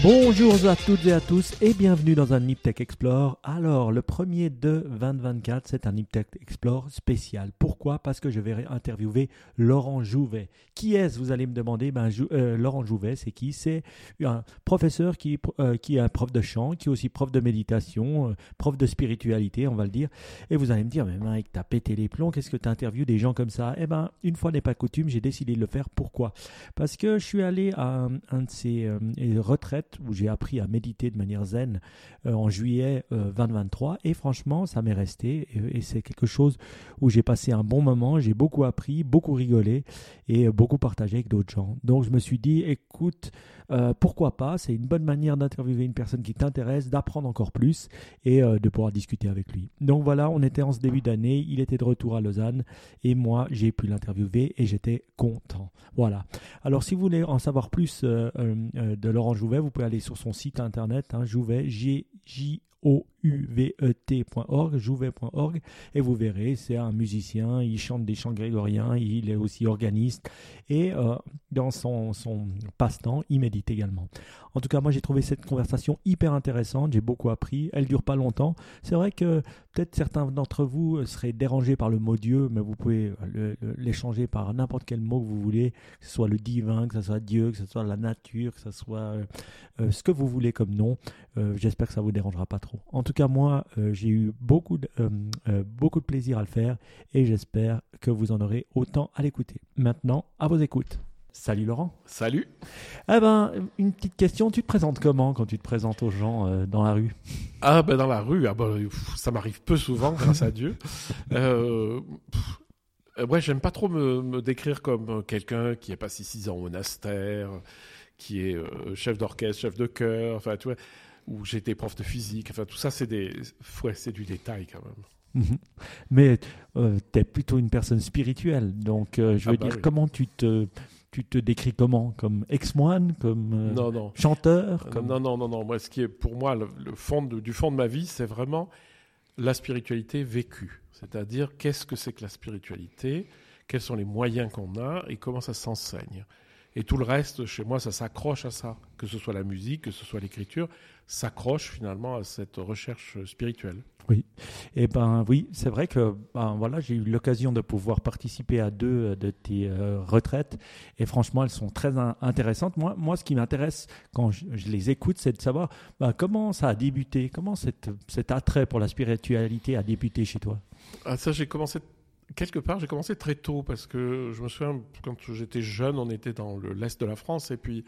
Bonjour à toutes et à tous et bienvenue dans un Niptech Explore. Alors, le premier de 2024, c'est un Niptech Explore spécial. Pourquoi? Parce que je vais interviewer Laurent Jouvet. Qui est-ce Vous allez me demander? Ben, euh, Laurent Jouvet, c'est qui? C'est un professeur qui, euh, qui est un prof de chant, qui est aussi prof de méditation, euh, prof de spiritualité, on va le dire. Et vous allez me dire, mais Mike, t'as pété les plombs, qu'est-ce que tu des gens comme ça? Eh ben, une fois n'est pas coutume, j'ai décidé de le faire. Pourquoi? Parce que je suis allé à un de ces retraites où j'ai appris à méditer de manière zen euh, en juillet 2023 euh, et franchement ça m'est resté et, c'est quelque chose où j'ai passé un bon moment, j'ai beaucoup appris, beaucoup rigolé et beaucoup partagé avec d'autres gens. Donc je me suis dit écoute euh, pourquoi pas, c'est une bonne manière d'interviewer une personne qui t'intéresse, d'apprendre encore plus et de pouvoir discuter avec lui. Donc voilà, on était en ce début d'année, il était de retour à Lausanne et moi j'ai pu l'interviewer et j'étais content. Voilà. Alors si vous voulez en savoir plus de Laurent Jouvet, vous pouvez aller sur son site internet, hein, G, J, o u v e t.org, jouvet.org, et vous verrez, c'est un musicien, il chante des chants grégoriens, il est aussi organiste, et euh, dans son, passe-temps, il médite également. En tout cas, moi j'ai trouvé cette conversation hyper intéressante, j'ai beaucoup appris, elle dure pas longtemps. C'est vrai que peut-être certains d'entre vous seraient dérangés par le mot Dieu, mais vous pouvez l'échanger par n'importe quel mot que vous voulez, que ce soit le divin, que ce soit Dieu, que ce soit la nature, que ce soit euh, euh, ce que vous voulez comme nom. J'espère que ça vous dérangera pas trop. Tout cas, moi, euh, j'ai eu beaucoup de, euh, euh, beaucoup de plaisir à le faire et j'espère que vous en aurez autant à l'écouter. Maintenant, à vos écoutes. Salut Laurent. Salut. Eh ben, une petite question. Tu te présentes comment quand tu te présentes aux gens dans la rue? Ah ben dans la rue, ah ben, ça m'arrive peu souvent, grâce à Dieu. Euh, ouais, j'aime pas trop me, me décrire comme quelqu'un qui est passé six ans au monastère, qui est chef d'orchestre, chef de chœur. Enfin, tu vois où j'étais prof de physique. Enfin, tout ça, c'est des, ouais, c'est du détail quand même. Mhm. Mais euh, tu es plutôt une personne spirituelle, donc euh, je veux ah bah dire, comment tu te, tu te décris comment? Comme ex-moine Comme euh, non, non. chanteur comme... Non, non, non, non. Moi, ce qui est pour moi le, fond du fond de ma vie, c'est vraiment la spiritualité vécue. C'est-à-dire, qu'est-ce que c'est que la spiritualité? Quels sont les moyens qu'on a? Et comment ça s'enseigne? Et tout le reste, chez moi, ça s'accroche à ça. Que ce soit la musique, que ce soit l'écriture, s'accroche finalement à cette recherche spirituelle. Oui, et eh ben oui, c'est vrai que ben, voilà, j'ai eu l'occasion de pouvoir participer à deux de tes euh, retraites et franchement, elles sont très intéressantes. Moi, moi, ce qui m'intéresse quand je, les écoute, c'est de savoir ben, comment ça a débuté, comment cette, cet attrait pour la spiritualité a débuté chez toi? Ah, ça, j'ai commencé quelque part, j'ai commencé très tôt parce que je me souviens, quand j'étais jeune, on était dans l'est de la France et puis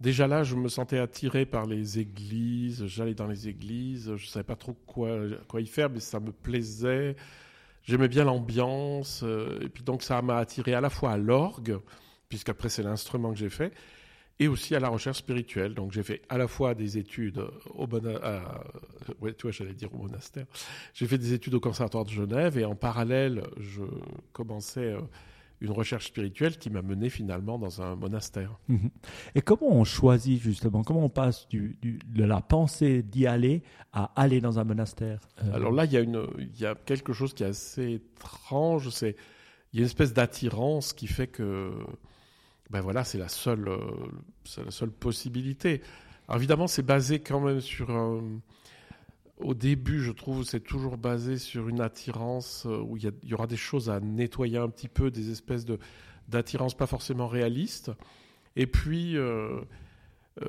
déjà là, je me sentais attiré par les églises. J'allais dans les églises, je savais pas trop quoi, quoi y faire, mais ça me plaisait. J'aimais bien l'ambiance euh, et puis donc ça m'a attiré à la fois à l'orgue, puisqu'après c'est l'instrument que j'ai fait, et aussi à la recherche spirituelle. Donc j'ai fait à la fois des études au monastère, ouais, tu vois, j'allais dire au monastère. J'ai fait des études au conservatoire de Genève et en parallèle, je commençais euh, une recherche spirituelle qui m'a mené finalement dans un monastère. Mhm. Et comment on choisit justement, comment on passe du, de la pensée d'y aller à aller dans un monastère euh, Alors là, il y, a une, il y a quelque chose qui est assez étrange, c'est il y a une espèce d'attirance qui fait que ben voilà, c'est la seule, euh, la seule possibilité. Évidemment, c'est basé quand même sur au début, je trouve, c'est toujours basé sur une attirance euh, où il y, aura des choses à nettoyer un petit peu, des espèces de d'attirance pas forcément réalistes. Et puis, euh,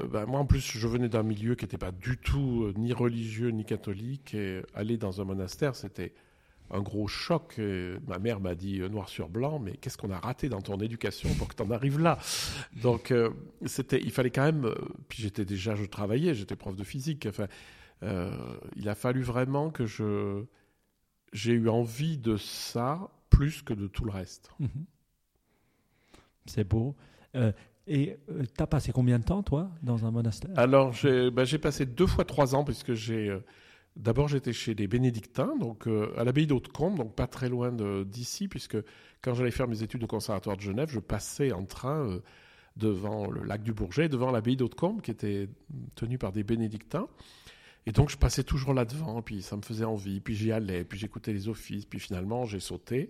ben moi en plus, je venais d'un milieu qui n'était pas du tout ni religieux ni catholique, et aller dans un monastère, c'était un gros choc. ma mère m'a dit euh, noir sur blanc, mais qu'est-ce qu'on a raté dans ton éducation pour que tu en arrives là? Donc, euh, c'était, il fallait quand même. Euh, puis j'étais déjà, je travaillais, j'étais prof de physique. Enfin, il a fallu vraiment que je j'ai eu envie de ça plus que de tout le reste. Mhm. C'est beau. et tu as passé combien de temps, toi, dans un monastère? Alors, j'ai ben, passé deux fois trois ans, puisque j'ai D'abord, j'étais chez les bénédictins, donc euh, à l'abbaye d'Haute-Combe, donc pas très loin d'ici, puisque quand j'allais faire mes études au conservatoire de Genève, je passais en train euh, devant le lac du Bourget, devant l'abbaye d'Haute-Combe, qui était tenue par des bénédictins. Et donc, je passais toujours là-devant, puis ça me faisait envie, puis j'y allais, puis j'écoutais les offices, puis finalement, j'ai sauté.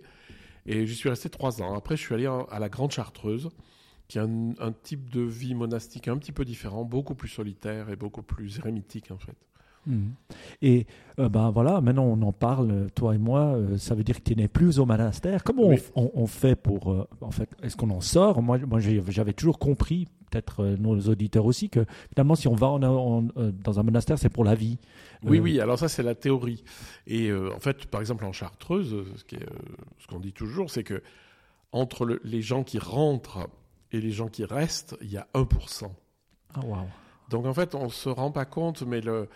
Et j'y suis resté trois ans. Après, je suis allé à la Grande Chartreuse, qui a un, un, type de vie monastique un petit peu différent, beaucoup plus solitaire et beaucoup plus érémitique en fait. Mhm. Et euh, ben voilà, maintenant on en parle, toi et moi, euh, ça veut dire que tu n'es plus au monastère. Comment on, on, fait pour, euh, en fait, est-ce qu'on en sort? Moi, moi j'avais toujours compris, peut-être nos auditeurs aussi, que finalement si on va dans un monastère, c'est pour la vie. Oui, oui, alors ça c'est la théorie. Et en fait, par exemple en Chartreuse, ce qu'on dit toujours, c'est que entre le, les gens qui rentrent et les gens qui restent, il y a 1%. Ah, wow. Donc en fait, on ne se rend pas compte, mais le,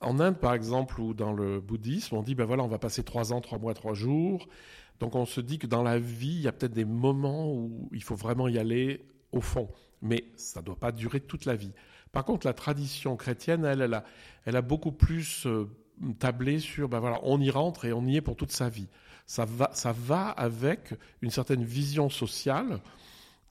en Inde, par exemple, ou dans le bouddhisme, on dit, ben voilà, on va passer trois ans, trois mois, trois jours. Donc on se dit que dans la vie, il y a peut-être des moments où il faut vraiment y aller au fond. Mais ça ne doit pas durer toute la vie. Par contre, la tradition chrétienne, elle, a, a beaucoup plus euh, tablé sur, ben voilà, on y rentre et on y est pour toute sa vie. Ça va, ça va avec une certaine vision sociale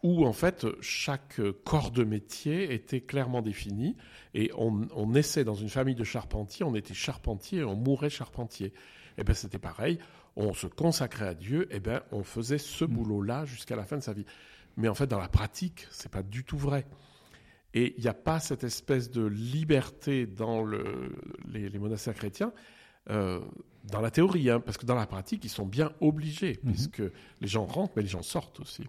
où en fait chaque corps de métier était clairement défini et on, on naissait dans une famille de charpentiers, on était charpentier et on mourait charpentier. Et eh bien c'était pareil, on se consacrait à Dieu, et eh bien on faisait ce mm. boulot-là jusqu'à la fin de sa vie. Mais en fait dans la pratique, c'est pas du tout vrai. Et il n'y a pas cette espèce de liberté dans le, les, monastères chrétiens. Euh, dans la théorie, hein, parce que dans la pratique, ils sont bien obligés, mm-hmm. puisque les gens rentrent, mais les gens sortent aussi.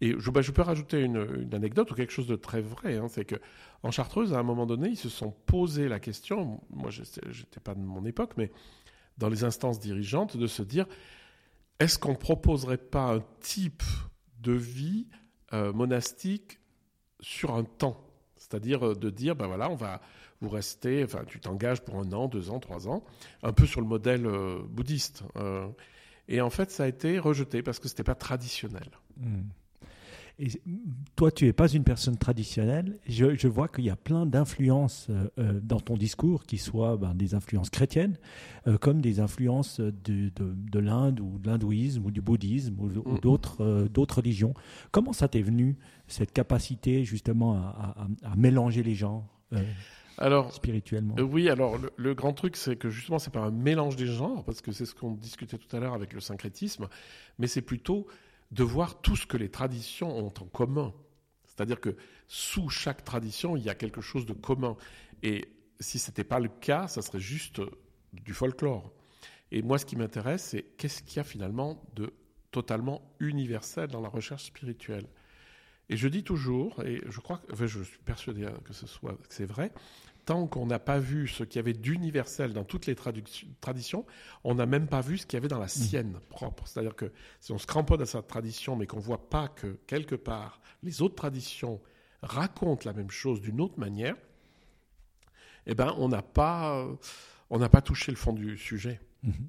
Et je, bah, je peux rajouter une, anecdote ou quelque chose de très vrai. Hein, c'est que en Chartreuse, à un moment donné, ils se sont posé la question. Moi, je n'étais pas de mon époque, mais dans les instances dirigeantes, de se dire est-ce qu'on ne proposerait pas un type de vie euh, monastique sur un temps? C'est-à-dire euh, de dire ben voilà, on va vous rester, enfin, tu t'engages pour un an, deux ans, trois ans, un peu sur le modèle euh, bouddhiste. et en fait, ça a été rejeté parce que ce n'était pas traditionnel. Mmh. Et toi, tu n'es pas une personne traditionnelle. Je, vois qu'il y a plein d'influences euh, euh, dans ton discours, qui soient ben, des influences chrétiennes, euh, comme des influences de, de, l'Inde ou de l'hindouisme ou du bouddhisme ou, d'autres, religions. Comment ça t'est venu, cette capacité justement à, mélanger les gens alors, spirituellement? Oui, alors le, grand truc, c'est que justement, c'est pas un mélange des genres, parce que c'est ce qu'on discutait tout à l'heure avec le syncrétisme, mais c'est plutôt de voir tout ce que les traditions ont en commun. C'est-à-dire que sous chaque tradition, il y a quelque chose de commun. Et si ce n'était pas le cas, ça serait juste du folklore. Et moi, ce qui m'intéresse, c'est qu'est-ce qu'il y a finalement de totalement universel dans la recherche spirituelle? Et je dis toujours, et je crois, enfin, je suis persuadé que ce soit, que c'est vrai, tant qu'on n'a pas vu ce qu'il y avait d'universel dans toutes les traditions, on n'a même pas vu ce qu'il y avait dans la mm. sienne propre. C'est-à-dire que si on se cramponne à sa tradition, mais qu'on ne voit pas que quelque part les autres traditions racontent la même chose d'une autre manière, eh ben on n'a pas, on n'a pas touché le fond du sujet. Mm-hmm.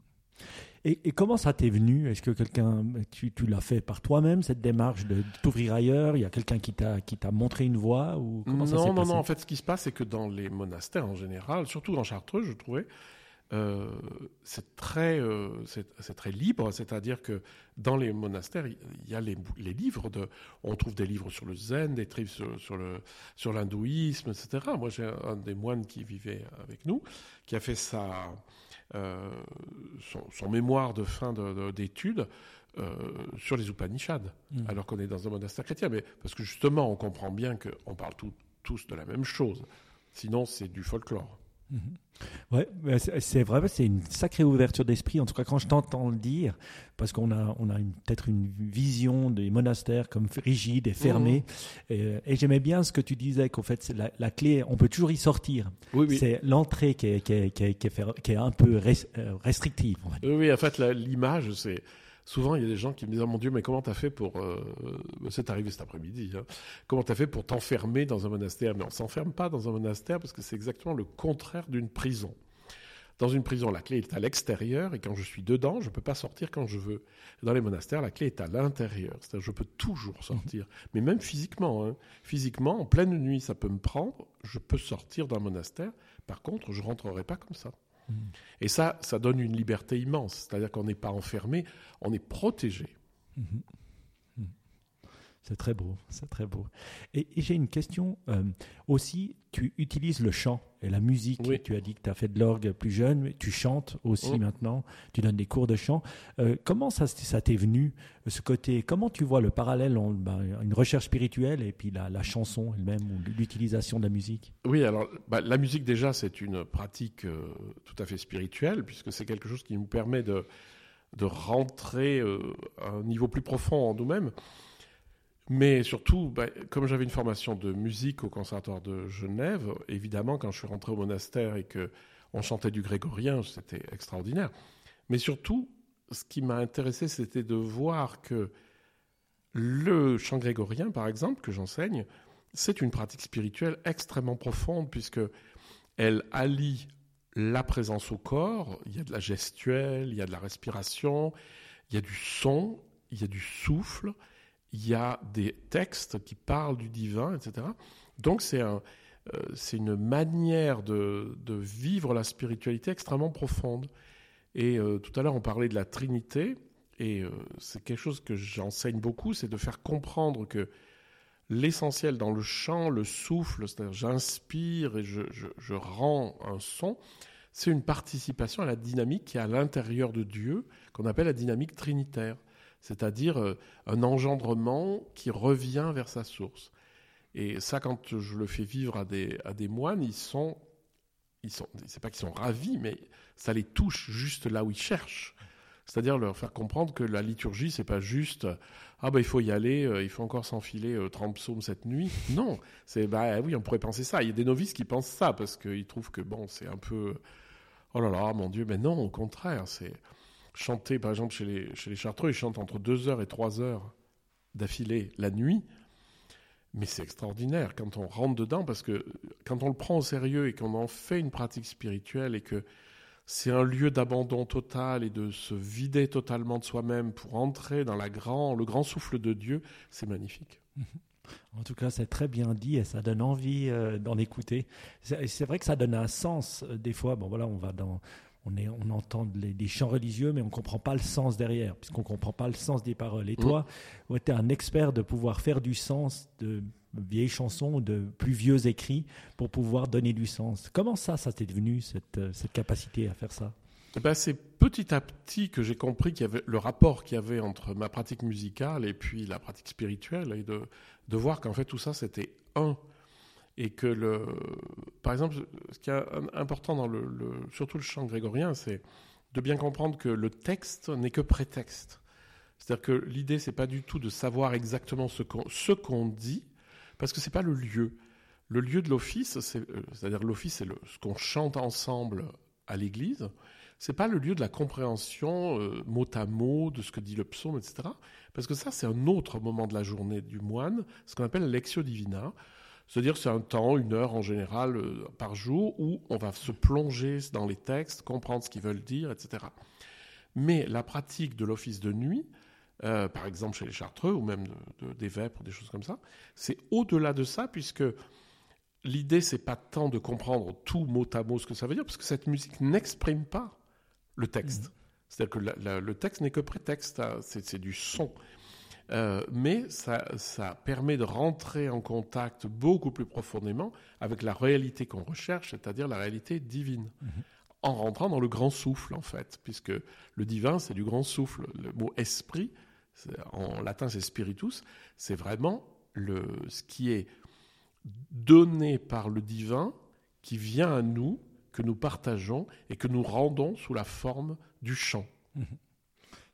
Et, comment ça t'est venu? Est-ce que quelqu'un, tu, l'as fait par toi-même cette démarche de, t'ouvrir ailleurs? Il y a quelqu'un qui t'a qui t'a montré une voie ou comment ça Non, non, non. En fait, ce qui se passe, c'est que dans les monastères en général, surtout dans Chartreux, je trouvais, euh, c'est très, euh, c'est très libre. C'est-à-dire que dans les monastères, il y a les, les, livres de, on trouve des livres sur le zen, des livres sur, sur le sur l'hindouisme, etc. Moi, j'ai un des moines qui vivait avec nous, qui a fait sa euh, son, mémoire de fin d'études euh, sur les Upanishads, mm. alors qu'on est dans un monastère chrétien. Mais parce que justement, on comprend bien qu'on parle tous de la même chose. Sinon, c'est du folklore. Mm-hmm. Ouais, c'est vrai, c'est une sacrée ouverture d'esprit. En tout cas, quand je t'entends le dire, parce qu'on a, on a peut-être une vision des monastères comme rigides et fermés. Mmh. Et, j'aimais bien ce que tu disais, qu'en fait, la, la, clé, on peut toujours y sortir. C'est l'entrée qui est, qui, est, qui, est, qui est, un peu euh, restrictive. Oui, en fait, l'image, c'est. Souvent, il y a des gens qui me disent oh, Mon Dieu, mais comment t'as fait pour. Euh, c'est arrivé cet après-midi. Hein, comment t'as fait pour t'enfermer dans un monastère? Mais on s'enferme pas dans un monastère parce que c'est exactement le contraire d'une prison. Dans une prison, la clé est à l'extérieur et quand je suis dedans, je ne peux pas sortir quand je veux. Dans les monastères, la clé est à l'intérieur. C'est-à-dire je peux toujours sortir, mhm. mais même physiquement. Hein. Physiquement, en pleine nuit, ça peut me prendre. Je peux sortir d'un monastère. Par contre, je rentrerai pas comme ça. Et ça, ça donne une liberté immense. C'est-à-dire qu'on n'est pas enfermé, on est protégé. Mhm. C'est très beau, c'est très beau. Et, j'ai une question euh, aussi, tu utilises le chant et la musique. Tu as dit que tu as fait de l'orgue plus jeune, mais tu chantes aussi oh. maintenant, tu donnes des cours de chant. Euh, comment ça, ça t'est venu, ce côté? Comment tu vois le parallèle entre ben, une recherche spirituelle et puis la, chanson elle-même ou l'utilisation de la musique? Oui, alors bah, la musique déjà, c'est une pratique euh, tout à fait spirituelle, puisque c'est quelque chose qui nous permet de, de rentrer à un niveau plus profond en nous-mêmes. Mais surtout, bah, comme j'avais une formation de musique au Conservatoire de Genève, évidemment, quand je suis rentré au monastère et que on chantait du grégorien, c'était extraordinaire. Mais surtout, ce qui m'a intéressé, c'était de voir que le chant grégorien, par exemple, que j'enseigne, c'est une pratique spirituelle extrêmement profonde puisque elle allie la présence au corps, il y a de la gestuelle, il y a de la respiration, il y a du son, il y a du souffle, il y a des textes qui parlent du divin, etc. Donc euh, c'est une manière de, vivre la spiritualité extrêmement profonde. Et euh, tout à l'heure, on parlait de la Trinité, et euh, c'est quelque chose que j'enseigne beaucoup, c'est de faire comprendre que l'essentiel dans le chant, le souffle, c'est-à-dire j'inspire et je, rends un son, c'est une participation à la dynamique qui est à l'intérieur de Dieu, qu'on appelle la dynamique trinitaire c'est-à-dire euh, un engendrement qui revient vers sa source. Et ça, quand je le fais vivre à des, moines, ils sont, ils sont, c'est pas qu'ils sont ravis, mais ça les touche juste là où ils cherchent. C'est-à-dire leur faire comprendre que la liturgie, c'est pas juste ah ben il faut y aller, euh, il faut encore s'enfiler 30 euh, psaumes cette nuit. Non, c'est bah oui, on pourrait penser ça. Il y a des novices qui pensent ça parce qu'ils trouvent que bon, c'est un peu oh là là, mon Dieu, mais non, au contraire, c'est chanter, par exemple, chez les, Chartreux, ils chantent entre 2 heures et 3 heures d'affilée la nuit. Mais c'est extraordinaire quand on rentre dedans, parce que quand on le prend au sérieux et qu'on en fait une pratique spirituelle et que c'est un lieu d'abandon total et de se vider totalement de soi-même pour entrer dans la grand, le grand souffle de Dieu, c'est magnifique. En tout cas, c'est très bien dit et ça donne envie euh, d'en écouter. C'est vrai que ça donne un sens. Euh, des fois, bon voilà, on va dans, on, entend des chants religieux, mais on ne comprend pas le sens derrière, puisqu'on ne comprend pas le sens des paroles. Et mm. toi, tu es un expert de pouvoir faire du sens de vieilles chansons, de plus vieux écrits, pour pouvoir donner du sens. Comment ça, ça t'est devenu, cette, capacité à faire ça? Eh ben, c'est petit à petit que j'ai compris qu'il y avait le rapport qu'il y avait entre ma pratique musicale et puis la pratique spirituelle, et de, de voir qu'en fait tout ça c'était un et que le, par exemple, ce qui est important dans le, surtout le chant grégorien, c'est de bien comprendre que le texte n'est que prétexte. C'est-à-dire que l'idée, c'est pas du tout de savoir exactement ce qu'on, qu'on dit, parce que c'est pas le lieu. Le lieu de l'office, euh, c'est-à-dire l'office, c'est ce qu'on chante ensemble à l'église. C'est pas le lieu de la compréhension euh, mot à mot de ce que dit le psaume, etc. Parce que ça, c'est un autre moment de la journée du moine, ce qu'on appelle l'exio divina, c'est-à-dire c'est un temps, une heure en général euh, par jour où on va se plonger dans les textes, comprendre ce qu'ils veulent dire, etc. Mais la pratique de l'office de nuit, euh, par exemple chez les Chartreux ou même des Vêpres, des choses comme ça, c'est au-delà de ça puisque l'idée c'est pas tant de comprendre tout mot à mot ce que ça veut dire parce que cette musique n'exprime pas le texte. Mmh. C'est-à-dire que le texte n'est que prétexte, hein, c'est du son. Euh, mais ça, ça, permet de rentrer en contact beaucoup plus profondément avec la réalité qu'on recherche, c'est-à-dire la réalité divine. Mhm. En rentrant dans le grand souffle, en fait, puisque le divin, c'est du grand souffle. Le mot esprit, en latin, c'est spiritus, c'est vraiment le, ce qui est donné par le divin, qui vient à nous, que nous partageons et que nous rendons sous la forme du chant. Mhm.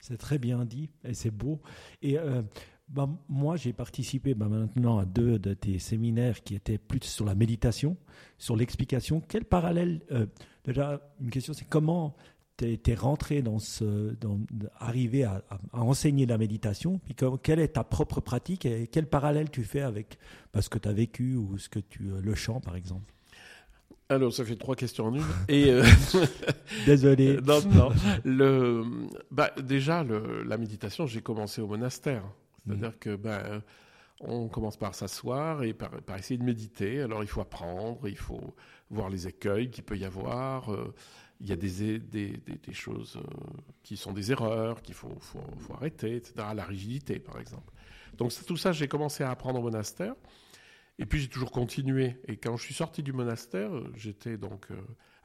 C'est très bien dit et c'est beau. Et euh, bah, moi, j'ai participé bah, maintenant à deux de tes séminaires qui étaient plus sur la méditation, sur l'explication. Quel parallèle euh, Déjà, une question, c'est comment tu es, rentré dans ce, arrivé à, enseigner la méditation, puis quelle est ta propre pratique et quel parallèle tu fais avec bah, ce que tu as vécu ou ce que tu euh, le chant, par exemple? Alors, ça fait trois questions en une. Et euh, Désolé. non, non. Le, bah, déjà, le, la méditation, j'ai commencé au monastère. C'est-à-dire mm. que ben, on commence par s'asseoir et par, par, essayer de méditer. Alors, il faut apprendre, il faut voir les écueils qu'il peut y avoir. Euh, il y a des, des, des, choses euh, qui sont des erreurs, qu'il faut, faut, faut, arrêter, etc. La rigidité, par exemple. Donc tout ça, j'ai commencé à apprendre au monastère. Et puis j'ai toujours continué. Et quand je suis sorti du monastère, j'étais donc. Euh,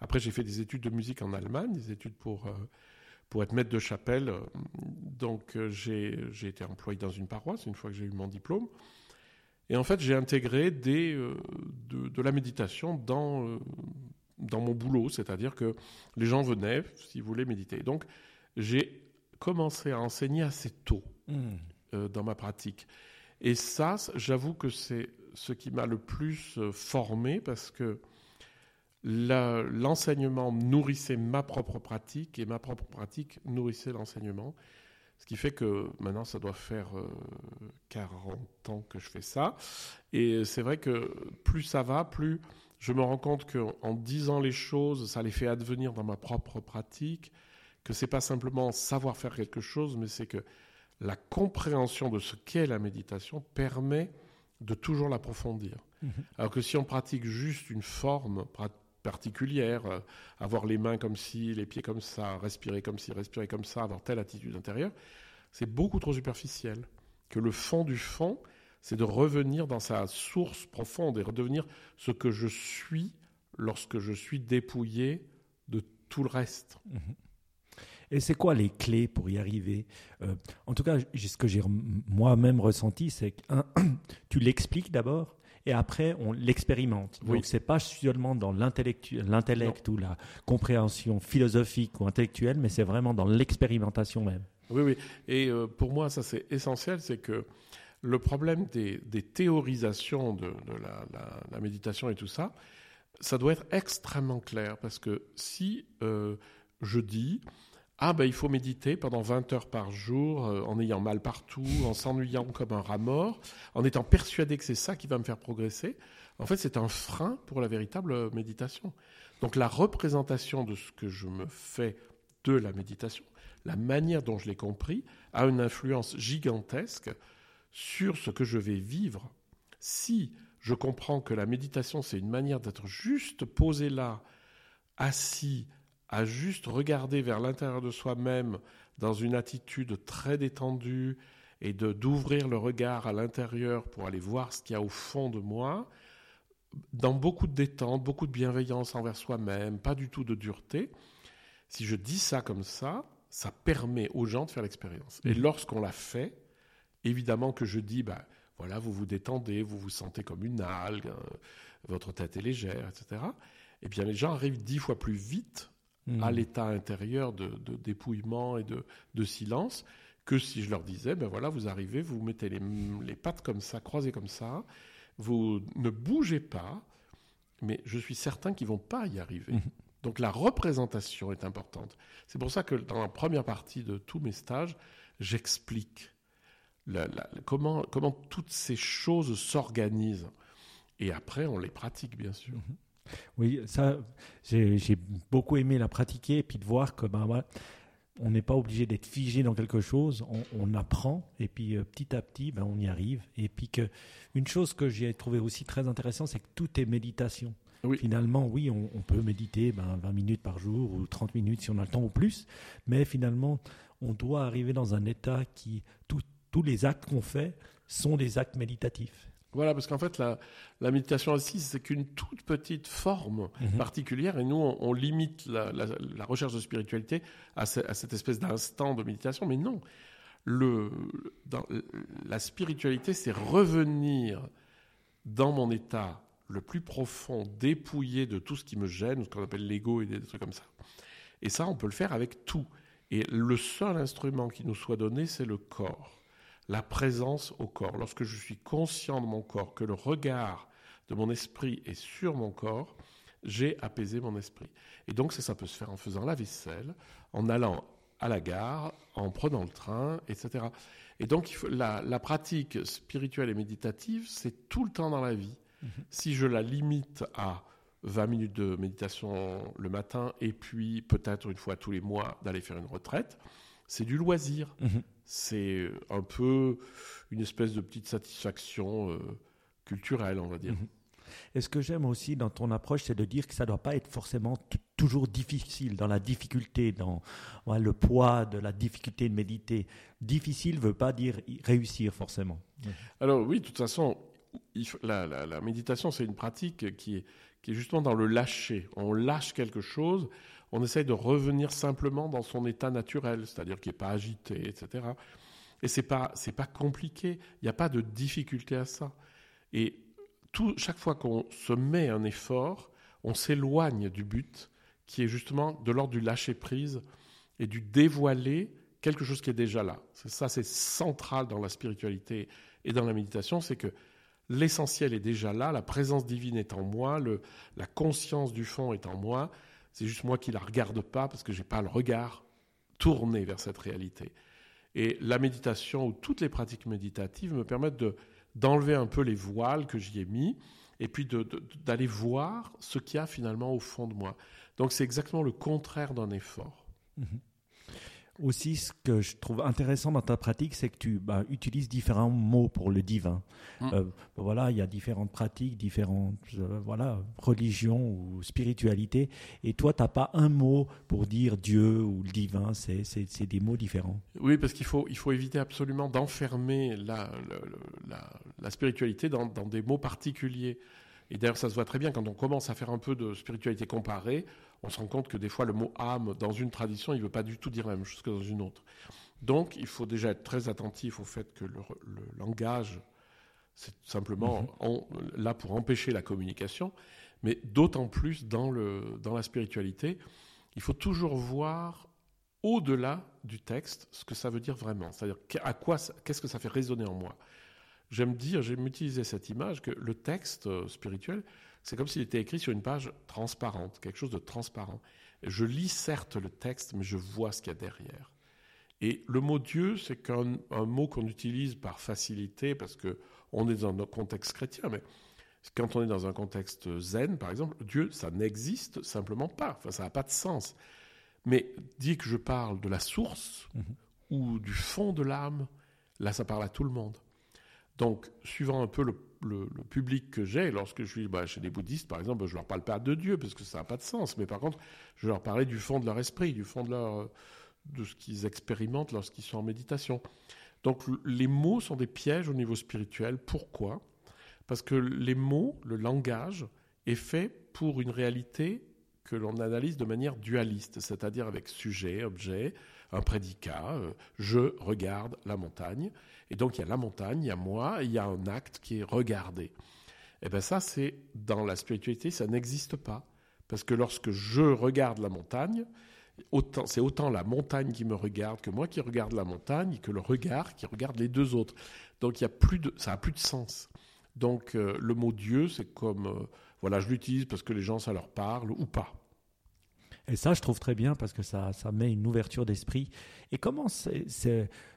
après, j'ai fait des études de musique en Allemagne, des études pour, euh, pour être maître de chapelle. Donc euh, j'ai été employé dans une paroisse une fois que j'ai eu mon diplôme. Et en fait, j'ai intégré des, de, de, la méditation dans, dans mon boulot, c'est-à-dire que les gens venaient, s'ils voulaient méditer. Donc j'ai commencé à enseigner assez tôt mmh. dans ma pratique. Et ça, j'avoue que c'est ce qui m'a le plus euh, formé parce que l'enseignement nourrissait ma propre pratique et ma propre pratique nourrissait l'enseignement. Ce qui fait que maintenant, ça doit faire 40 euh, ans que je fais ça. Et c'est vrai que plus ça va, plus je me rends compte qu'en disant les choses, ça les fait advenir dans ma propre pratique, que c'est pas simplement savoir faire quelque chose, mais c'est que la compréhension de ce qu'est la méditation permet de toujours l'approfondir. Mhm. Alors que si on pratique juste une forme particulière, euh, avoir les mains comme ci, les pieds comme ça, respirer comme ci, respirer comme ça, avoir telle attitude intérieure, c'est beaucoup trop superficiel. Que le fond du fond, c'est de revenir dans sa source profonde et redevenir ce que je suis lorsque je suis dépouillé de tout le reste. Mhm. Et c'est quoi les clés pour y arriver euh, En tout cas, ce que j'ai moi-même ressenti, c'est que tu l'expliques d'abord et après on l'expérimente. Donc c'est pas seulement dans l'intellect ou la compréhension philosophique ou intellectuelle, mais c'est vraiment dans l'expérimentation même. Oui, oui. Et euh, pour moi, ça c'est essentiel, c'est que le problème des, théorisations de, la, méditation et tout ça, ça doit être extrêmement clair parce que si euh, je dis ah ben il faut méditer pendant 20 heures par jour euh, en ayant mal partout, en s'ennuyant comme un rat mort, en étant persuadé que c'est ça qui va me faire progresser. En fait, c'est un frein pour la véritable méditation. Donc la représentation de ce que je me fais de la méditation, la manière dont je l'ai compris, a une influence gigantesque sur ce que je vais vivre. Si je comprends que la méditation, c'est une manière d'être juste posé là, assis, à juste regarder vers l'intérieur de soi-même dans une attitude très détendue et de d'ouvrir le regard à l'intérieur pour aller voir ce qu'il y a au fond de moi, dans beaucoup de détente, beaucoup de bienveillance envers soi-même, pas du tout de dureté. Si je dis ça comme ça, ça permet aux gens de faire l'expérience. Et mmh. lorsqu'on l'a fait, évidemment que je dis, bah, voilà, vous vous détendez, vous vous sentez comme une algue, euh, votre tête est légère, etc. Eh bien, les gens arrivent dix fois plus vite à hmm. l'état intérieur de, dépouillement et de, silence que si je leur disais, ben voilà, vous arrivez, vous mettez les, pattes comme ça, croisées comme ça, vous ne bougez pas, mais je suis certain qu'ils vont pas y arriver. Hmm. Donc la représentation est importante. C'est pour ça que dans la première partie de tous mes stages, j'explique comment, comment toutes ces choses s'organisent. Et après, on les pratique, bien sûr. Hmm. Oui, ça, j'ai beaucoup aimé la pratiquer et puis de voir que ben, on n'est pas obligé d'être figé dans quelque chose, on, apprend et puis euh, petit à petit, ben, on y arrive. Et puis que une chose que j'ai trouvé aussi très intéressant, c'est que tout est méditation. Finalement, oui, on, peut méditer ben, 20 minutes par jour ou 30 minutes si on a le temps ou plus, mais finalement, on doit arriver dans un état qui, tous les actes qu'on fait sont des actes méditatifs. Voilà, parce qu'en fait, la, méditation assise, c'est qu'une toute petite forme mhm. particulière, et nous, on, limite la, recherche de spiritualité à, cette espèce d'instant de méditation, mais non. Le, la spiritualité, c'est revenir dans mon état le plus profond, dépouillé de tout ce qui me gêne, ce qu'on appelle l'ego et des trucs comme ça. Et ça, on peut le faire avec tout. Et le seul instrument qui nous soit donné, c'est le corps la présence au corps. Lorsque je suis conscient de mon corps, que le regard de mon esprit est sur mon corps, j'ai apaisé mon esprit. Et donc ça, ça peut se faire en faisant la vaisselle, en allant à la gare, en prenant le train, etc. Et donc la, la pratique spirituelle et méditative, c'est tout le temps dans la vie. Mhm. Si je la limite à 20 minutes de méditation le matin et puis peut-être une fois tous les mois d'aller faire une retraite, c'est du loisir. Mhm. C'est un peu une espèce de petite satisfaction euh, culturelle, on va dire. Mhm. Et ce que j'aime aussi dans ton approche, c'est de dire que ça ne doit pas être forcément toujours difficile, dans la difficulté, dans le poids de la difficulté de méditer. Difficile ne veut pas dire réussir forcément. Alors oui, de toute façon, la, la, méditation, c'est une pratique qui est, qui est justement dans le lâcher. On lâche quelque chose, on essaye de revenir simplement dans son état naturel, c'est-à-dire qu'il n'est pas agité, etc. Et c'est pas c'est pas compliqué. Il n'y a pas de difficulté à ça. Et chaque fois qu'on se met un effort, on s'éloigne du but, qui est justement de l'ordre du lâcher prise et du dévoiler quelque chose qui est déjà là. Ça, c'est central dans la spiritualité et dans la méditation, c'est que l'essentiel est déjà là, la présence divine est en moi, la conscience du fond est en moi. C'est juste moi qui la regarde pas parce que j'ai pas le regard tourné vers cette réalité. Et la méditation ou toutes les pratiques méditatives me permettent de, d'enlever un peu les voiles que j'y ai mis et puis d'aller voir ce qu'il y a finalement au fond de moi. Donc c'est exactement le contraire d'un effort. Mhm aussi, ce que je trouve intéressant dans ta pratique, c'est que tu bah, utilises différents mots pour le divin. Mm. Euh, voilà, il y a différentes pratiques, différentes euh, voilà, religions ou spiritualités. Et toi, tu n'as pas un mot pour dire Dieu ou le divin, c'est des mots différents. Oui, parce qu'il faut, il faut éviter absolument d'enfermer la, la, spiritualité dans, dans des mots particuliers. Et d'ailleurs, ça se voit très bien quand on commence à faire un peu de spiritualité comparée on se rend compte que des fois le mot âme dans une tradition, il ne veut pas du tout dire la même chose que dans une autre. Donc il faut déjà être très attentif au fait que le, langage, c'est simplement mhm. là pour empêcher la communication, mais d'autant plus dans, le, dans la spiritualité, il faut toujours voir au-delà du texte ce que ça veut dire vraiment. C'est-à-dire à quoi, qu'est-ce que ça fait résonner en moi? J'aime dire, j'aime utiliser cette image que le texte euh, spirituel, c'est comme s'il était écrit sur une page transparente, quelque chose de transparent. Je lis certes le texte, mais je vois ce qu'il y a derrière. Et le mot Dieu, c'est un mot qu'on utilise par facilité, parce qu'on est dans un contexte chrétien, mais quand on est dans un contexte zen, par exemple, Dieu, ça n'existe simplement pas. Enfin, ça n'a pas de sens. Mais dit que je parle de la source mhm. ou du fond de l'âme, là, ça parle à tout le monde. Donc, suivant un peu le le, public que j'ai, lorsque je suis bah, chez des bouddhistes, par exemple, je leur parle pas de Dieu, parce que ça n'a pas de sens. Mais par contre, je leur parlais du fond de leur esprit, du fond de, leur, de ce qu'ils expérimentent lorsqu'ils sont en méditation. Donc les mots sont des pièges au niveau spirituel. Pourquoi? Parce que les mots, le langage, est fait pour une réalité que l'on analyse de manière dualiste, c'est-à-dire avec sujet, objet, un prédicat, euh, je regarde la montagne. Et donc il y a la montagne, il y a moi, il y a un acte qui est regardé. Et eh bien ça, c'est dans la spiritualité, ça n'existe pas. Parce que lorsque je regarde la montagne, c'est autant la montagne qui me regarde que moi qui regarde la montagne, que le regard qui regarde les deux autres. Donc il y a plus de, ça n'a plus de sens. Donc euh, le mot Dieu, c'est comme, euh, voilà, je l'utilise parce que les gens, ça leur parle ou pas. Et ça, je trouve très bien parce que ça, ça met une ouverture d'esprit. Et comment c'est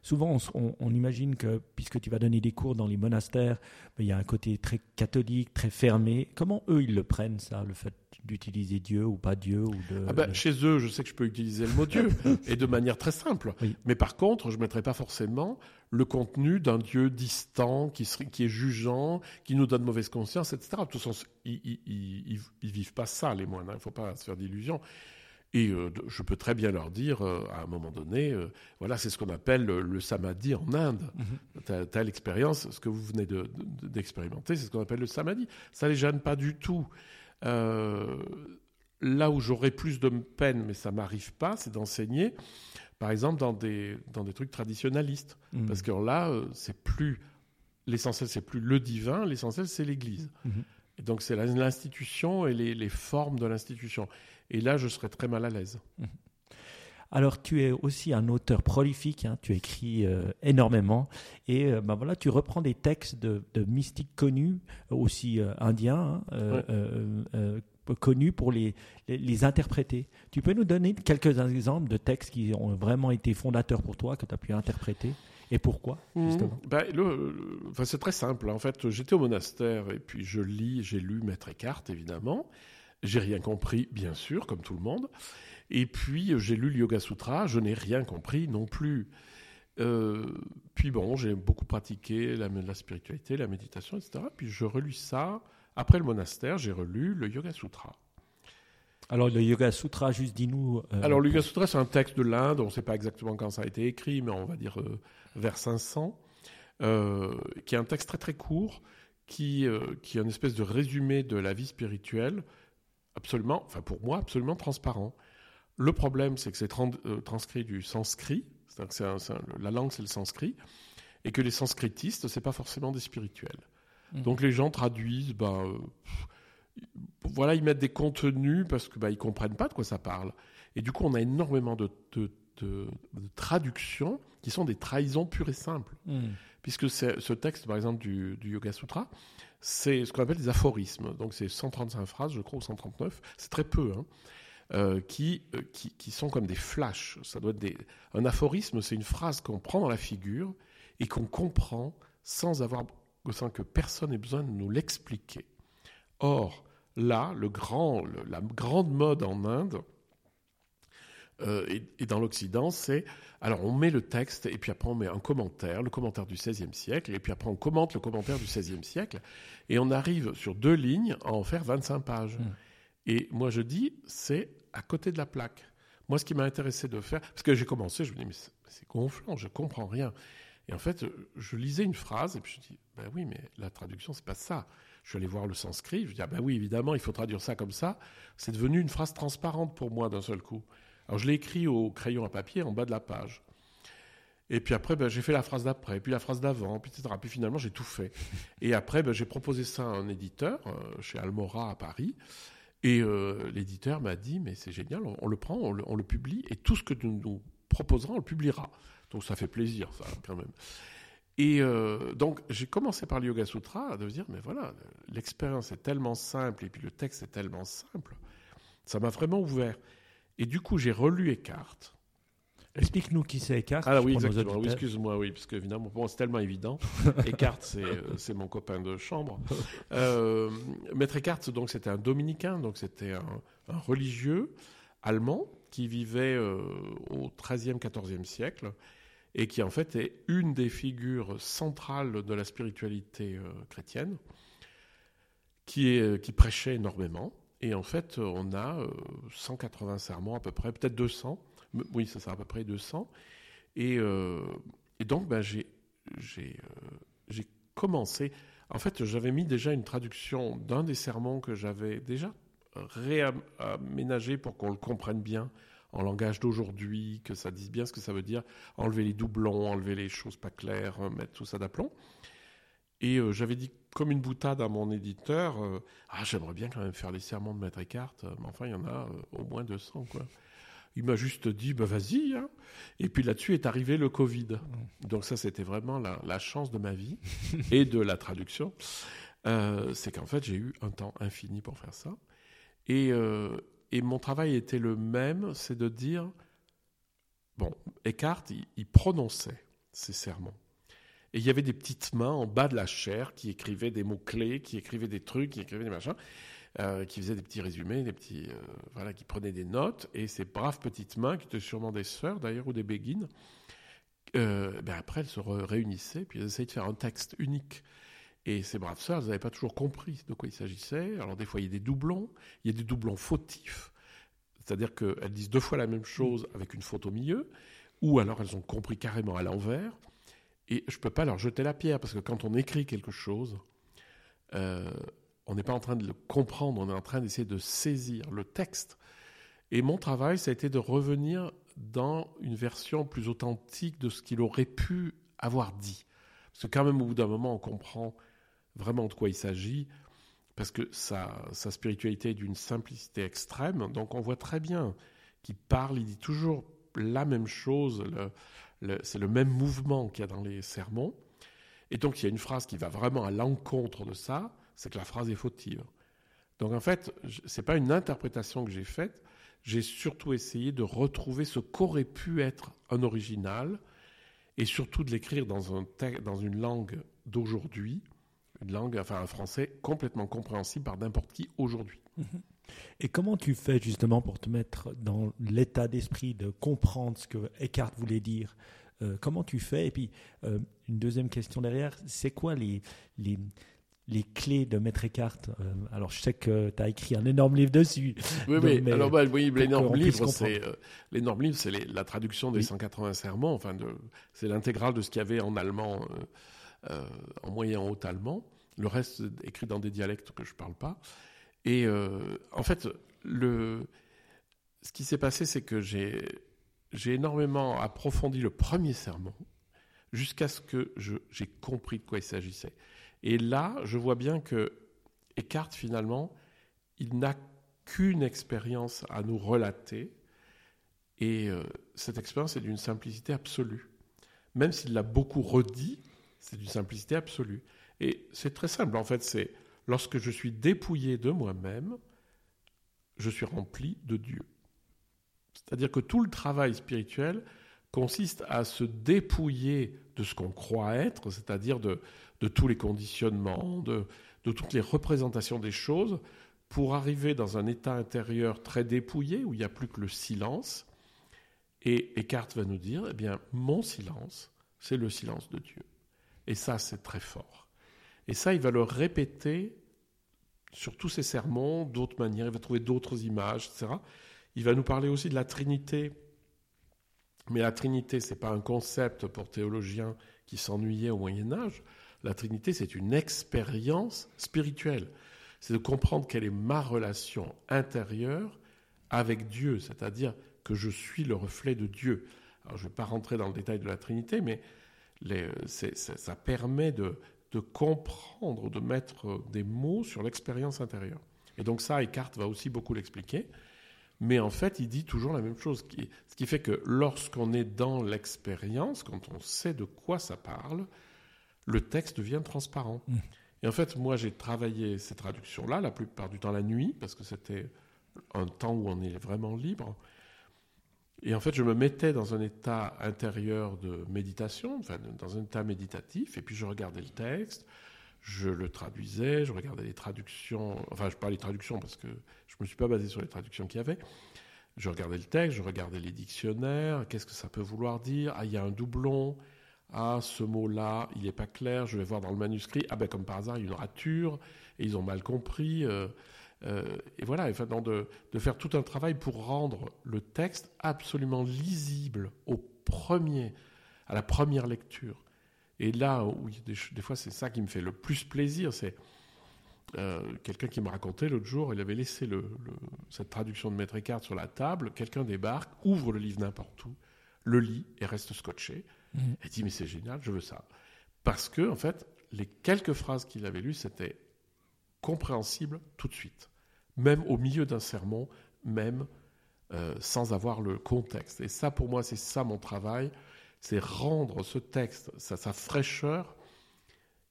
Souvent, on, imagine que, puisque tu vas donner des cours dans les monastères, il y a un côté très catholique, très fermé. Comment eux, ils le prennent, ça, le fait d'utiliser Dieu ou pas Dieu ou de, ah ben, Chez eux, je sais que je peux utiliser le mot Dieu, et de manière très simple. Mais par contre, je ne mettrai pas forcément le contenu d'un Dieu distant, qui, qui est jugeant, qui nous donne mauvaise conscience, etc. De toute façon, ils ne vivent pas ça, les moines. Hein. Il ne faut pas se faire d'illusions. Et euh, je peux très bien leur dire, euh, à un moment donné, euh, voilà, c'est ce qu'on appelle le, samadhi en Inde. Mm Telle expérience, ce que vous venez d'expérimenter, c'est ce qu'on appelle le samadhi. Ça les gêne pas du tout. là où j'aurais plus de peine, mais ça m'arrive pas, c'est d'enseigner, par exemple, dans des, dans des trucs traditionnalistes. Mhm. Parce que là, c'est plus l'essentiel, c'est plus le divin, l'essentiel, c'est l'Église. Mhm. Et donc, c'est l'institution et les, les formes de l'institution. Et là, je serais très mal à l'aise. Mhm. Alors, tu es aussi un auteur prolifique, hein, tu écris euh, énormément, et euh, ben voilà, tu reprends des textes de, mystiques connus, aussi euh, indiens, hein, connus pour les, les, interpréter. Tu peux nous donner quelques exemples de textes qui ont vraiment été fondateurs pour toi, que tu as pu interpréter et pourquoi, mhm. justement? Ben, enfin, C'est très simple. En fait, j'étais au monastère et puis je lis, j'ai lu Maître Eckhart, évidemment. J'ai rien compris, bien sûr, comme tout le monde. Et puis, j'ai lu le Yoga Sutra, je n'ai rien compris non plus. Euh, puis bon, j'ai beaucoup pratiqué la, la, spiritualité, la méditation, etc. Puis je relis ça après le monastère, j'ai relu le Yoga Sutra. Alors le Yoga Sutra, juste dis-nous. Euh, Alors le Yoga Sutra, c'est un texte de l'Inde, on ne sait pas exactement quand ça a été écrit, mais on va dire euh, vers 500, euh, qui est un texte très très court, qui, qui est une espèce de résumé de la vie spirituelle, absolument, enfin pour moi, absolument transparent. Le problème, c'est que c'est transcrit du sanskrit, c'est-à-dire que la langue c'est le sanskrit, et que les sanskritistes, c'est pas forcément des spirituels. Mmh. Donc les gens traduisent, ben, voilà, ils mettent des contenus parce que bah, ils comprennent pas de quoi ça parle. Et du coup, on a énormément de, de, traductions qui sont des trahisons pures et simples. Hmm. Puisque ce texte, par exemple, du, Yoga Sutra, c'est ce qu'on appelle des aphorismes. Donc, c'est 135 phrases, je crois, ou 139. C'est très peu, hein, euh, qui, euh, qui, qui, sont comme des flashs. Ça doit être des... Un aphorisme, c'est une phrase qu'on prend dans la figure et qu'on comprend sans avoir sans que personne ait besoin de nous l'expliquer. Or, là, le grand, la grande mode en Inde euh, et, dans l'Occident, c'est alors on met le texte et puis après on met un commentaire, le commentaire du XVIe siècle, et puis après on commente le commentaire du XVIe siècle, et on arrive sur deux lignes à en faire 25 pages. Hmm. Et moi je dis, c'est à côté de la plaque. Moi, ce qui m'a intéressé de faire, parce que j'ai commencé, je me dis, mais c'est gonflant, je comprends rien. Et en fait, je lisais une phrase et puis je dis, ben oui, mais la traduction, c'est pas ça. Je suis allé voir le sanskrit, je dis, ah ben oui, évidemment, il faut traduire ça comme ça. C'est devenu une phrase transparente pour moi d'un seul coup. Alors je l'ai écrit au crayon à papier en bas de la page. Et puis après, ben, j'ai fait la phrase d'après, puis la phrase d'avant, puis etc. Puis finalement, j'ai tout fait. Et après, ben, j'ai proposé ça à un éditeur euh, chez Almora à Paris. Et euh, l'éditeur m'a dit, mais c'est génial, on, le prend, on le, publie, et tout ce que nous, nous proposerons, on le publiera. Donc ça fait plaisir, ça, quand même. Et euh, donc, j'ai commencé par le Yoga Sutra, de me dire, mais voilà, l'expérience est tellement simple et puis le texte est tellement simple. Ça m'a vraiment ouvert. Et du coup, j'ai relu Eckhart. Explique-nous qui c'est Eckhart. Ah oui, exactement. Oui, excuse-moi, oui, parce qu'évidemment, bon, c'est tellement évident. Eckhart, euh, c'est mon copain de chambre. Euh, Maître Eckhart, donc, c'était un dominicain, donc c'était un, un, religieux allemand qui vivait au XIIIe, XIVe siècle et qui en fait est une des figures centrales de la spiritualité euh, chrétienne, qui, est, euh, qui prêchait énormément. Et en fait, on a 180 euh, sermons à peu près, peut-être 200. Oui, ça sera à peu près 200. Et, et donc, ben, j'ai commencé. En fait, j'avais mis déjà une traduction d'un des sermons que j'avais déjà réaménagé pour qu'on le comprenne bien en langage d'aujourd'hui, que ça dise bien ce que ça veut dire, enlever les doublons, enlever les choses pas claires, euh, mettre tout ça d'aplomb. Et euh, j'avais dit comme une boutade à mon éditeur, euh, ah j'aimerais bien quand même faire les sermons de Maître Eckhart, mais enfin il y en a au moins 200 quoi. Il m'a juste dit, bah vas-y. Hein. Et puis là-dessus est arrivé le Covid. Mmh. Donc ça, c'était vraiment la, chance de ma vie et de la traduction. c'est qu'en fait, j'ai eu un temps infini pour faire ça. Et, et mon travail était le même, c'est de dire, bon, Eckhart, il, prononçait ses sermons. Et il y avait des petites mains en bas de la chair qui écrivaient des mots-clés, qui écrivaient des trucs, qui écrivaient des machins, euh, qui faisaient des petits résumés, des petits, euh, voilà, qui prenaient des notes. Et ces braves petites mains, qui étaient sûrement des sœurs d'ailleurs, ou des béguines, euh, ben après elles se réunissaient, puis elles essayaient de faire un texte unique. Et ces braves sœurs, elles n'avaient pas toujours compris de quoi il s'agissait. Alors des fois, il y a des doublons, il y a des doublons fautifs. C'est-à-dire qu'elles disent deux fois la même chose avec une faute au milieu, ou alors elles ont compris carrément à l'envers. Et je ne peux pas leur jeter la pierre, parce que quand on écrit quelque chose, euh, on n'est pas en train de le comprendre, on est en train d'essayer de saisir le texte. Et mon travail, ça a été de revenir dans une version plus authentique de ce qu'il aurait pu avoir dit. Parce que quand même, au bout d'un moment, on comprend vraiment de quoi il s'agit, parce que sa, sa spiritualité est d'une simplicité extrême, donc on voit très bien qu'il parle, il dit toujours la même chose, c'est le même mouvement qu'il y a dans les sermons, et donc il y a une phrase qui va vraiment à l'encontre de ça, c'est que la phrase est fautive. Donc en fait, ce n'est pas une interprétation que j'ai faite, j'ai surtout essayé de retrouver ce qu'aurait pu être un original, et surtout de l'écrire dans, un dans une langue d'aujourd'hui, une langue, enfin un français complètement compréhensible par n'importe qui aujourd'hui. Mhm. Et comment tu fais justement pour te mettre dans l'état d'esprit de comprendre ce que Eckhart voulait dire euh, Comment tu fais? Et puis, euh, une deuxième question derrière, c'est quoi les, les, les clés de Maître Eckhart? Euh, alors, je sais que tu as écrit un énorme livre dessus. Oui, oui. alors, bah, oui, l'énorme livre, c'est la traduction des 180 sermons. Enfin, c'est l'intégrale de ce qu'il y avait en allemand, en moyen haut allemand. Le reste écrit dans des dialectes que je ne parle pas. Et en fait, le, ce qui s'est passé, c'est que j'ai énormément approfondi le premier sermon jusqu'à ce que j'ai compris de quoi il s'agissait. Et là, je vois bien que Eckhart, finalement, il n'a qu'une expérience à nous relater, et euh, cette expérience est d'une simplicité absolue. Même s'il l'a beaucoup redit, c'est d'une simplicité absolue. Et c'est très simple, en fait, c'est lorsque je suis dépouillé de moi-même, je suis rempli de Dieu. C'est-à-dire que tout le travail spirituel consiste à se dépouiller de ce qu'on croit être, c'est-à-dire de, tous les conditionnements, de, toutes les représentations des choses, pour arriver dans un état intérieur très dépouillé, où il n'y a plus que le silence. Et Eckhart va nous dire, eh bien, mon silence, c'est le silence de Dieu. Et ça, c'est très fort. Et ça, il va le répéter sur tous ses sermons, d'autres manières, il va trouver d'autres images, etc. Il va nous parler aussi de la Trinité. Mais la Trinité, ce n'est pas un concept pour théologiens qui s'ennuyaient au Moyen Âge. La Trinité, c'est une expérience spirituelle. C'est de comprendre quelle est ma relation intérieure avec Dieu, c'est-à-dire que je suis le reflet de Dieu. Alors, je ne vais pas rentrer dans le détail de la Trinité, mais ça permet de, de comprendre, de mettre des mots sur l'expérience intérieure. Et donc ça, Eckhart va aussi beaucoup l'expliquer. Mais en fait, il dit toujours la même chose. Ce qui fait que lorsqu'on est dans l'expérience, quand on sait de quoi ça parle, le texte devient transparent. Mmh. Et en fait, moi, j'ai travaillé ces traductions-là, la plupart du temps la nuit, parce que c'était un temps où on est vraiment libre. Et en fait, je me mettais dans un état intérieur de méditation, enfin, dans un état méditatif, et puis je regardais le texte, je le traduisais, je regardais les traductions, enfin, je parle des traductions parce que je ne me suis pas basé sur les traductions qu'il y avait. Je regardais le texte, je regardais les dictionnaires, qu'est-ce que ça peut vouloir dire? Ah, il y a un doublon, ah, ce mot-là, il n'est pas clair, je vais voir dans le manuscrit, ah ben comme par hasard, il y a une rature, et ils ont mal compris. Euh, euh, et voilà, enfin, de, de, faire tout un travail pour rendre le texte absolument lisible au premier, à la première lecture. Et là, des, des fois, c'est ça qui me fait le plus plaisir. C'est euh, quelqu'un qui me racontait l'autre jour, il avait laissé le, cette traduction de Maître Eckhart sur la table. Quelqu'un débarque, ouvre le livre n'importe où, le lit et reste scotché. Mmh. Et dit mais c'est génial, je veux ça. Parce que en fait, les quelques phrases qu'il avait lues, c'était compréhensible tout de suite même au milieu d'un sermon, même euh, sans avoir le contexte. Et ça, pour moi, c'est ça mon travail, c'est rendre ce texte, sa, fraîcheur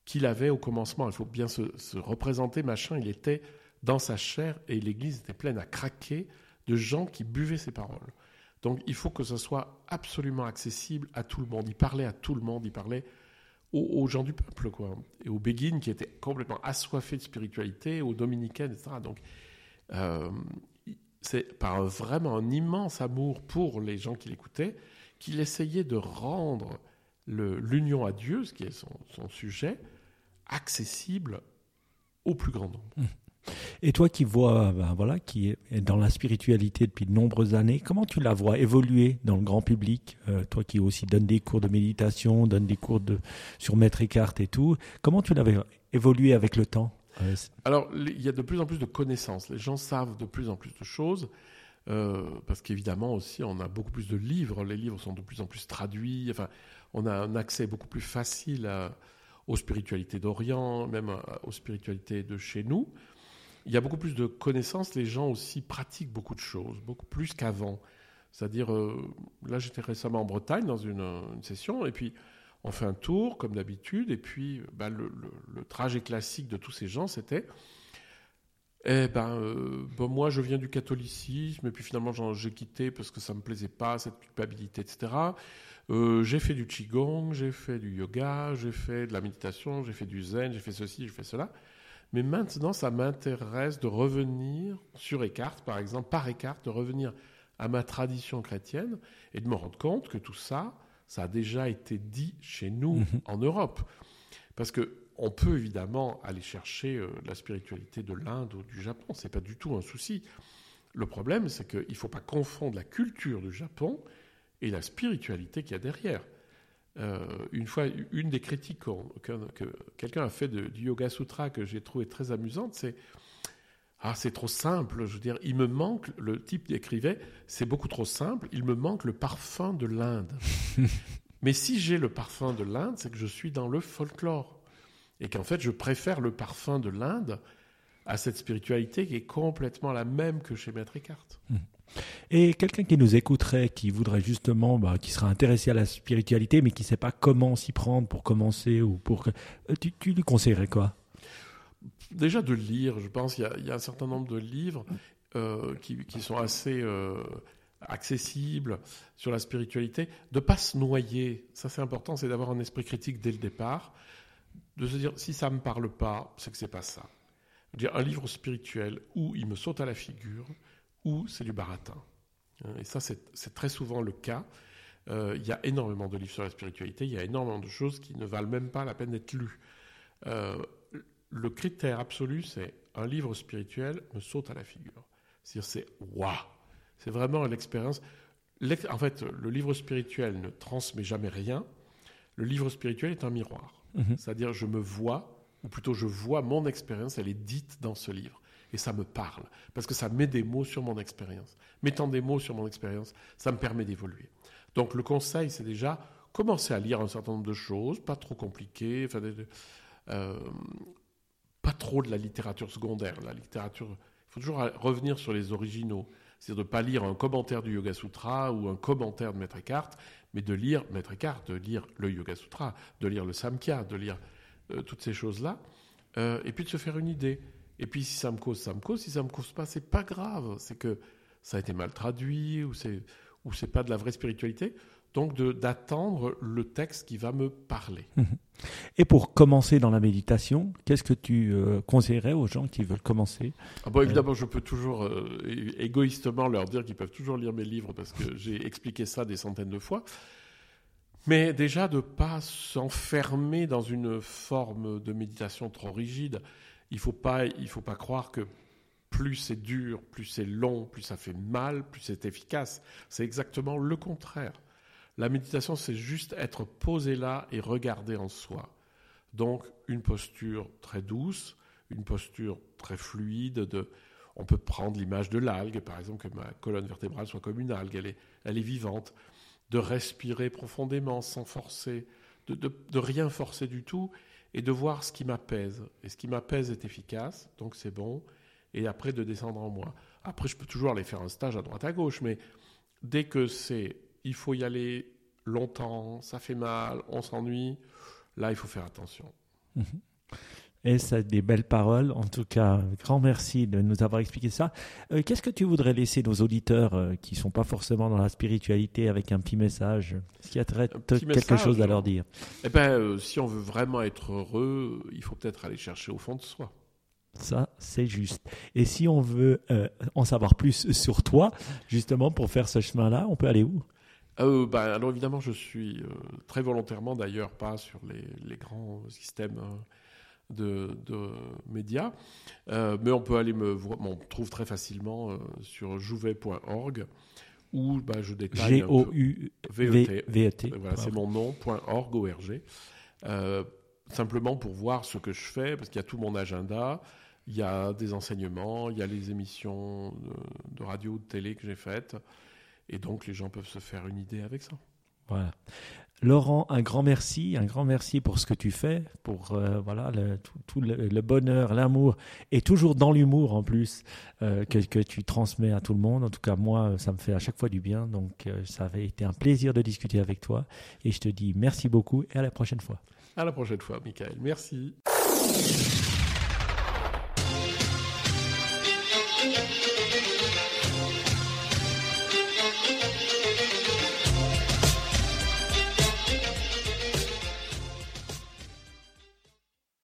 qu'il avait au commencement. Il faut bien se, se, représenter, machin, il était dans sa chair et l'église était pleine à craquer de gens qui buvaient ses paroles. Donc il faut que ce soit absolument accessible à tout le monde. Il parlait à tout le monde, il parlait aux, gens du peuple, quoi. Et aux béguines qui étaient complètement assoiffés de spiritualité, aux dominicaines, etc. Donc c'est par vraiment un immense amour pour les gens qui l'écoutaient qu'il essayait de rendre l'union à Dieu, ce qui est son, sujet, accessible au plus grand nombre. Mmh. Et toi qui vois, ben voilà, qui est dans la spiritualité depuis de nombreuses années, comment tu la vois évoluer dans le grand public euh, Toi qui aussi donnes des cours de méditation, donnes des cours de, sur Maître Eckhart et tout, comment tu l'avais évolué avec le temps? Alors, il y a de plus en plus de connaissances. Les gens savent de plus en plus de choses. Euh, parce qu'évidemment aussi, on a beaucoup plus de livres. Les livres sont de plus en plus traduits. Enfin, on a un accès beaucoup plus facile aux spiritualités d'Orient, même aux spiritualités de chez nous. Il y a beaucoup plus de connaissances. Les gens aussi pratiquent beaucoup de choses, beaucoup plus qu'avant. C'est-à-dire, euh, là, j'étais récemment en Bretagne dans une session, et puis on fait un tour, comme d'habitude, et puis bah, le, trajet classique de tous ces gens, c'était eh ben, euh, moi, je viens du catholicisme, et puis finalement, j'ai quitté parce que ça me plaisait pas, cette culpabilité, etc. Euh, j'ai fait du qigong, j'ai fait du yoga, j'ai fait de la méditation, j'ai fait du zen, j'ai fait ceci, j'ai fait cela. Mais maintenant, ça m'intéresse de revenir sur Eckhart, par exemple, par Eckhart, de revenir à ma tradition chrétienne et de me rendre compte que tout ça, ça a déjà été dit chez nous mhm. en Europe. Parce que on peut évidemment aller chercher euh, la spiritualité de l'Inde ou du Japon, c'est pas du tout un souci. Le problème, c'est qu'il ne faut pas confondre la culture du Japon et la spiritualité qu'il y a derrière. Euh, une fois, une des critiques que, quelqu'un a fait du Yoga Sutra que j'ai trouvé très amusante, c'est ah, c'est trop simple. Je veux dire, il me manque, le type écrivait, c'est beaucoup trop simple, il me manque le parfum de l'Inde. Mais si j'ai le parfum de l'Inde, c'est que je suis dans le folklore. Et qu'en fait, je préfère le parfum de l'Inde à cette spiritualité qui est complètement la même que chez Maître Eckhart. Mmh. Et quelqu'un qui nous écouterait, qui voudrait justement, bah, qui sera intéressé à la spiritualité, mais qui ne sait pas comment s'y prendre pour commencer ou pour, euh, tu, tu lui conseillerais quoi? Déjà de lire. Je pense qu'il y, a un certain nombre de livres euh, qui, sont assez euh, accessibles sur la spiritualité. De pas se noyer. Ça, c'est important. C'est d'avoir un esprit critique dès le départ. De se dire si ça me parle pas, c'est que c'est pas ça. Un livre spirituel où il me saute à la figure ou c'est du baratin. Euh, et ça, c'est très souvent le cas. Euh, il y a énormément de livres sur la spiritualité, il y a énormément de choses qui ne valent même pas la peine d'être lues. Le critère absolu, c'est un livre spirituel me saute à la figure. C'est-à-dire, c'est waouh C'est vraiment l'expérience. En fait, le livre spirituel ne transmet jamais rien. Le livre spirituel est un miroir. Mhm. C'est-à-dire, je me vois, ou plutôt je vois mon expérience, elle est dite dans ce livre et ça me parle, parce que ça met des mots sur mon expérience. Mettant des mots sur mon expérience, ça me permet d'évoluer. Donc le conseil, c'est déjà commencer à lire un certain nombre de choses, pas trop compliquées, enfin, euh, pas trop de la littérature secondaire. La littérature, il faut toujours revenir sur les originaux. C'est-à-dire de ne pas lire un commentaire du Yoga Sutra ou un commentaire de Maître Eckhart, mais de lire Maître Eckhart, de lire le Yoga Sutra, de lire le Samkhya, de lire euh, toutes ces choses-là, euh, et puis de se faire une idée. Et puis si ça me cause, ça me cause. Si ça me cause pas, c'est pas grave. C'est que ça a été mal traduit ou c'est ou c'est pas de la vraie spiritualité. Donc d'attendre le texte qui va me parler. Mhm. Et pour commencer dans la méditation, qu'est-ce que tu euh, conseillerais aux gens qui veulent commencer? Ah bon, Évidemment, je peux toujours euh, égoïstement leur dire qu'ils peuvent toujours lire mes livres parce que j'ai expliqué ça des centaines de fois. Mais déjà de pas s'enfermer dans une forme de méditation trop rigide. Il ne faut, pas, faut pas croire que plus c'est dur, plus c'est long, plus ça fait mal, plus c'est efficace. C'est exactement le contraire. La méditation, c'est juste être posé là et regarder en soi. Donc une posture très douce, une posture très fluide. De, on peut prendre l'image de l'algue, par exemple, que ma colonne vertébrale soit comme une algue, elle est, elle est vivante. De respirer profondément sans forcer, de, de rien forcer du tout et de voir ce qui m'apaise. Et ce qui m'apaise est efficace, donc c'est bon. Et après, de descendre en moi. Après, je peux toujours aller faire un stage à droite à gauche, mais dès que c'est il faut y aller longtemps, ça fait mal, on s'ennuie, là, il faut faire attention. Mhm. Et c'est des belles paroles. En tout cas, grand merci de nous avoir expliqué ça. Euh, qu'est-ce que tu voudrais laisser nos auditeurs euh, qui sont pas forcément dans la spiritualité avec un petit message? Est-ce qu'il y a quelque chose à leur dire? Eh ben, euh, si on veut vraiment être heureux, il faut peut-être aller chercher au fond de soi. Ça, c'est juste. Et si on veut en savoir plus sur toi, justement, pour faire ce chemin-là, on peut aller où? Ben, alors évidemment, je suis très volontairement d'ailleurs pas sur les, les grands systèmes de, médias. Euh, mais on peut aller me voir, on trouve très facilement euh, sur jouvet.org où bah, je détaille. G-O-U-V-E-T. E voilà, c'est mon nom, .org, O-R-G. Euh, simplement pour voir ce que je fais, parce qu'il y a tout mon agenda, il y a des enseignements, il y a les émissions de, de radio ou de télé que j'ai faites, et donc les gens peuvent se faire une idée avec ça. Voilà. Laurent, un grand merci, un grand merci pour ce que tu fais, pour euh, voilà le, tout, le, bonheur, l'amour et toujours dans l'humour en plus euh, que, que, tu transmets à tout le monde. En tout cas, moi, ça me fait à chaque fois du bien. Donc, euh, ça avait été un plaisir de discuter avec toi et je te dis merci beaucoup et à la prochaine fois. À la prochaine fois, Michael. Merci.